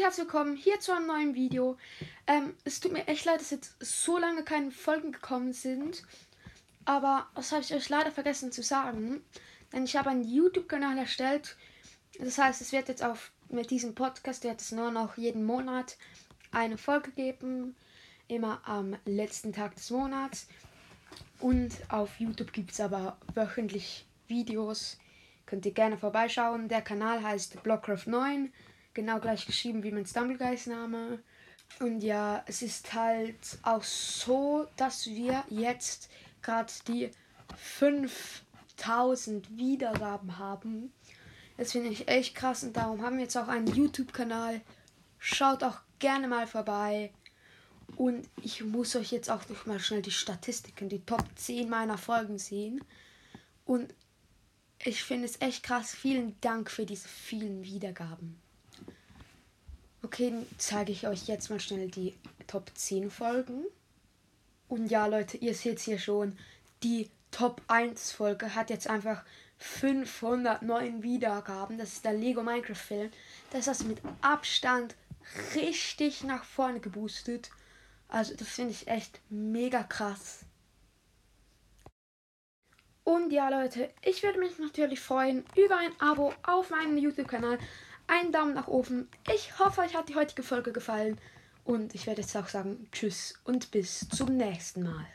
herzlich willkommen hier zu einem neuen Video. Ähm, es tut mir echt leid, dass jetzt so lange keine Folgen gekommen sind. Aber das habe ich euch leider vergessen zu sagen. Denn ich habe einen YouTube-Kanal erstellt. Das heißt, es wird jetzt auf mit diesem Podcast wird es nur noch jeden Monat eine Folge geben. Immer am letzten Tag des Monats. Und auf YouTube gibt es aber wöchentlich Videos. Könnt ihr gerne vorbeischauen. Der Kanal heißt Blockcraft9 genau gleich geschrieben wie mein Stumblegeist-Name. Und ja, es ist halt auch so, dass wir jetzt gerade die 5000 Wiedergaben haben. Das finde ich echt krass und darum haben wir jetzt auch einen YouTube-Kanal. Schaut auch gerne mal vorbei. Und ich muss euch jetzt auch noch mal schnell die Statistiken, die Top 10 meiner Folgen sehen. Und ich finde es echt krass. Vielen Dank für diese vielen Wiedergaben. Okay, zeige ich euch jetzt mal schnell die Top 10 Folgen. Und ja, Leute, ihr seht hier schon, die Top 1 Folge hat jetzt einfach 509 Wiedergaben. Das ist der Lego Minecraft Film. Das ist mit Abstand richtig nach vorne geboostet. Also, das finde ich echt mega krass. Und ja, Leute, ich würde mich natürlich freuen über ein Abo auf meinem YouTube-Kanal einen Daumen nach oben. Ich hoffe, euch hat die heutige Folge gefallen. Und ich werde jetzt auch sagen Tschüss und bis zum nächsten Mal.